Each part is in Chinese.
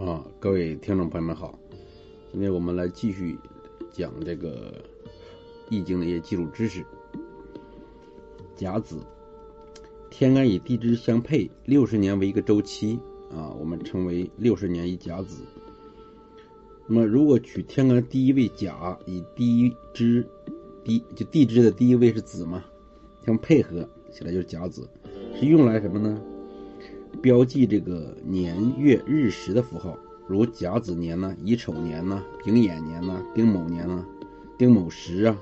啊，各位听众朋友们好，今天我们来继续讲这个易经的一些基础知识。甲子，天干与地支相配，六十年为一个周期啊，我们称为六十年一甲子。那么，如果取天干第一位甲，以第一支第就地支的第一位是子嘛，相配合起来就是甲子，是用来什么呢？标记这个年月日时的符号，如甲子年呢、乙丑年呢、丙寅年呢、丁卯年呢、丁卯时啊、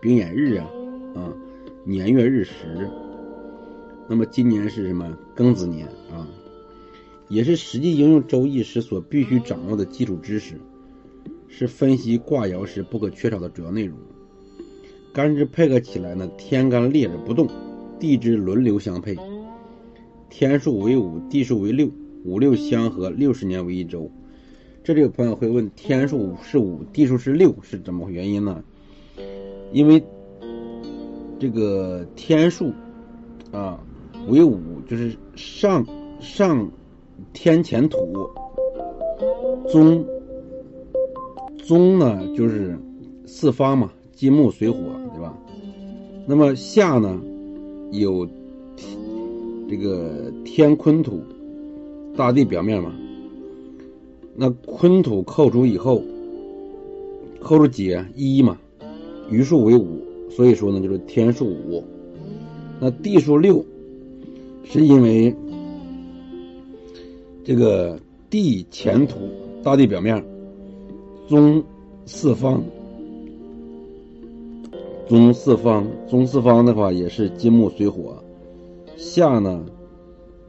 丙寅日啊，啊，年月日时。那么今年是什么？庚子年啊，也是实际应用周易时所必须掌握的基础知识，是分析卦爻时不可缺少的主要内容。干支配合起来呢，天干列着不动，地支轮流相配。天数为五，地数为六，五六相合，六十年为一周。这里有朋友会问：天数是五，地数是六，是怎么原因呢？因为这个天数啊为五，就是上上天前土，中中呢就是四方嘛，金木水火，对吧？那么下呢有。这个天坤土，大地表面嘛，那坤土扣除以后，扣除解一嘛，余数为五，所以说呢就是天数五。那地数六，是因为这个地前土，大地表面，中四方，中四方，中四方的话也是金木水火。下呢，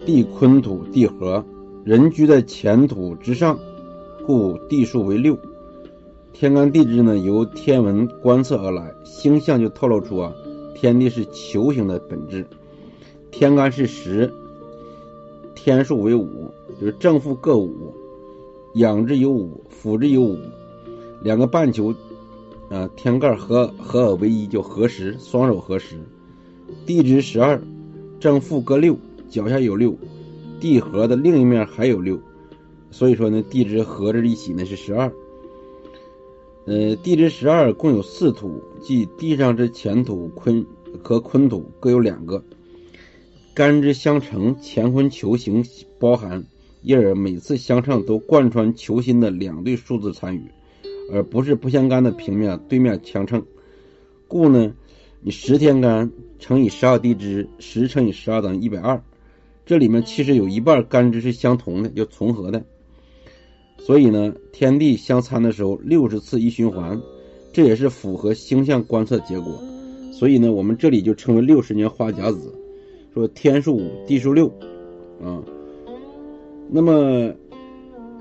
地坤土地合，人居在前土之上，故地数为六。天干地支呢，由天文观测而来，星象就透露出啊，天地是球形的本质。天干是十，天数为五，就是正负各五，阳之有五，辅之有五，两个半球，啊，天盖合合而为一，就合十，双手合十。地支十二。正负各六，脚下有六，地合的另一面还有六，所以说呢，地支合着一起呢是十二。呃，地支十二共有四土，即地上之前土坤和坤土各有两个，干支相乘，乾坤球形包含，因而每次相乘都贯穿球心的两对数字参与，而不是不相干的平面对面相乘，故呢。你十天干乘以十二地支，十乘以十二等于一百二，这里面其实有一半干支是相同的，就重合的。所以呢，天地相参的时候，六十次一循环，这也是符合星象观测结果。所以呢，我们这里就称为六十年花甲子，说天数五，地数六，啊，那么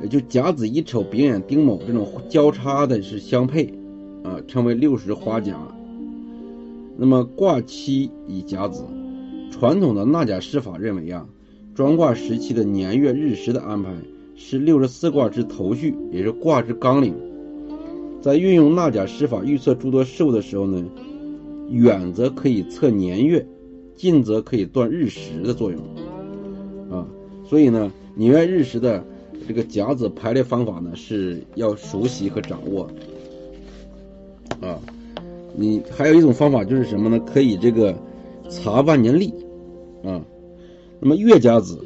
就甲子、乙丑、丙寅、丁卯这种交叉的是相配，啊，称为六十花甲。那么卦期以甲子，传统的纳甲师法认为啊，装卦时期的年月日时的安排是六十四卦之头序，也是卦之纲领。在运用纳甲师法预测诸多事物的时候呢，远则可以测年月，近则可以断日时的作用。啊，所以呢，年月日时的这个甲子排列方法呢，是要熟悉和掌握。啊。你还有一种方法就是什么呢？可以这个查万年历，啊，那么月甲子、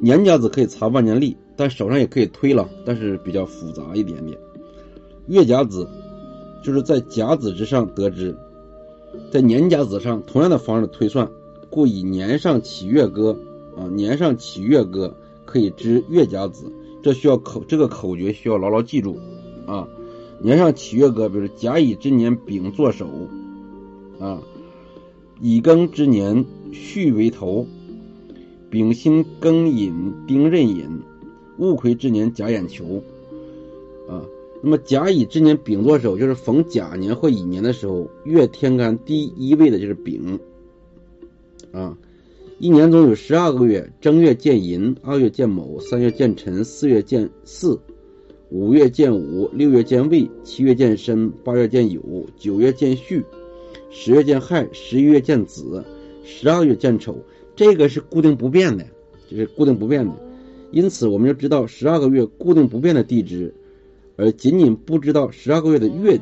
年甲子可以查万年历，但手上也可以推了，但是比较复杂一点点。月甲子就是在甲子之上得知，在年甲子上同样的方式推算，故以年上起月歌，啊，年上起月歌可以知月甲子，这需要口这个口诀需要牢牢记住，啊。年上起月歌，比如甲乙之年丙作首，啊，乙庚之年戌为头，丙辛庚寅丁壬寅，戊癸之年甲寅囚，啊，那么甲乙之年丙作首，就是逢甲年或乙年的时候，月天干第一位的就是丙，啊，一年中有十二个月，正月见寅，二月见卯，三月见辰，四月见巳。五月见午，六月见未，七月见申，八月见酉，九月见戌，十月见亥，十一月见子，十二月见丑。这个是固定不变的，就是固定不变的。因此，我们就知道十二个月固定不变的地支，而仅仅不知道十二个月的月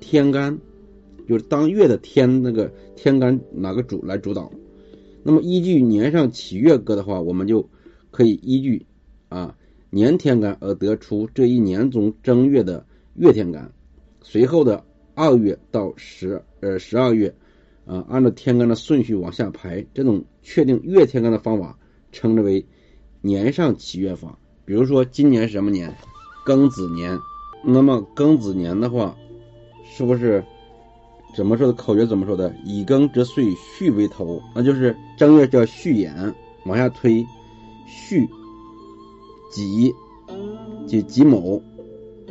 天干，就是当月的天那个天干哪个主来主导。那么依据年上起月歌的话，我们就可以依据啊年天干而得出这一年中正月的月天干，随后的二月到十呃十二月，啊按照天干的顺序往下排，这种确定月天干的方法称之为。年上起月法，比如说今年是什么年，庚子年，那么庚子年的话，是不是怎么说的口诀怎么说的？以庚之岁，戌为头，那就是正月叫戌寅，往下推，戌、己、即己卯，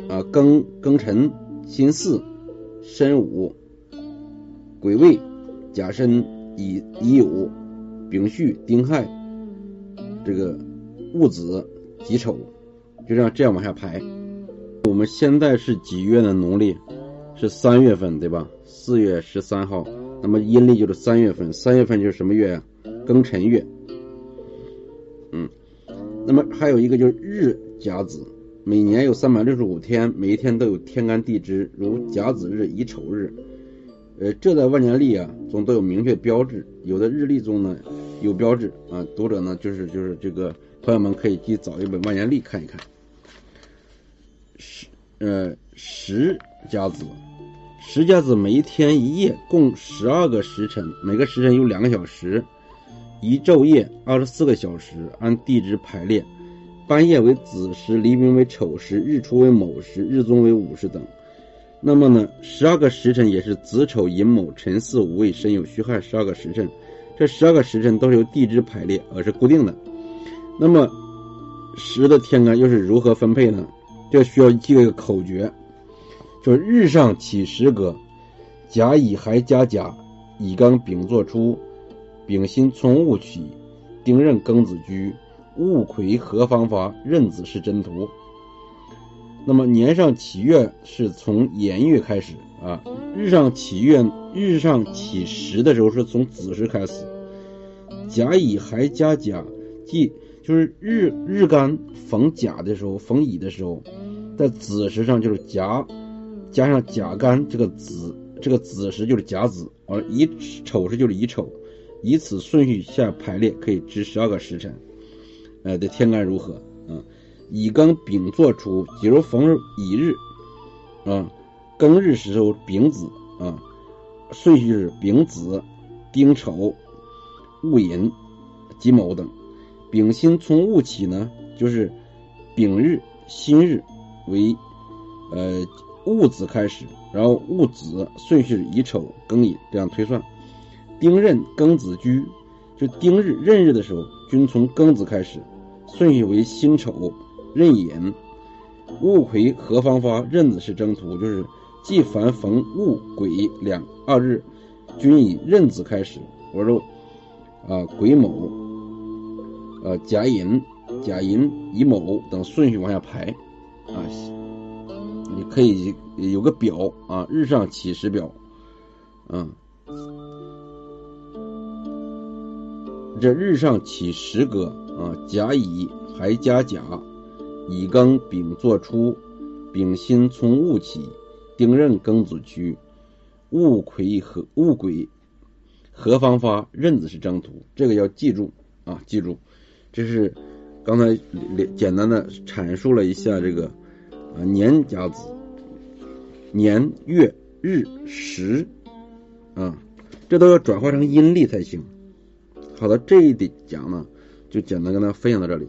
啊庚庚辰、辛巳、申午、癸未、甲申、乙乙酉、丙戌、丁亥，这个。戊子、己丑，就这样这样往下排。我们现在是几月呢？农历是三月份，对吧？四月十三号，那么阴历就是三月份。三月份就是什么月呀？庚辰月。那么还有一个就是日甲子，每年有三百六十五天，每一天都有天干地支，如甲子日、乙丑日。呃，这在万年历啊中都有明确标志，有的日历中呢有标志啊。读者呢就是就是这个。朋友们可以去找一本万年历看一看。十呃十甲子，十甲子每一天一夜共十二个时辰，每个时辰有两个小时，一昼夜二十四个小时，按地支排列，半夜为子时，黎明为丑时，日出为卯时，日中为午时等。那么呢，十二个时辰也是子丑寅卯辰巳午未申酉戌亥十二个时辰，这十二个时辰都是由地支排列，而是固定的。那么，十的天干又是如何分配呢？这需要记一个口诀，就是日上起时格，甲乙亥加甲，乙庚丙作出，丙辛从戊起，丁壬庚子居，戊癸合方发，壬子是真途。那么年上起月是从寅月开始啊，日上起月，日上起时的时候是从子时开始，甲乙还加甲，即。就是日日干逢甲的时候，逢乙的时候，在子时上就是甲加上甲干这个子，这个子时就是甲子，而乙丑时就是乙丑，以此顺序下排列，可以知十二个时辰，呃的天干如何啊？乙庚丙做出，假如逢乙日啊，庚日时候丙子啊，顺序是丙子、丁丑、戊寅、己卯等。丙辛从戊起呢，就是丙日、辛日为呃戊子开始，然后戊子顺序是乙丑、庚寅这样推算。丁壬、庚子居，就丁日、壬日的时候均从庚子开始，顺序为辛丑、壬寅。戊癸合方发，壬子是征途，就是既凡逢戊癸两二日，均以壬子开始。我说啊，癸卯。呃，甲寅、甲寅、乙卯等顺序往下排，啊，你可以有个表啊，日上起时表，啊，这日上起时格啊，甲乙还加甲，乙庚丙作出，丙辛从戊起，丁壬庚子居，戊癸和戊癸合方发，壬子是征途，这个要记住啊，记住。这是刚才简单的阐述了一下这个啊年甲子年月日时啊，这都要转化成阴历才行。好的，这一点讲呢，就简单跟大家分享到这里。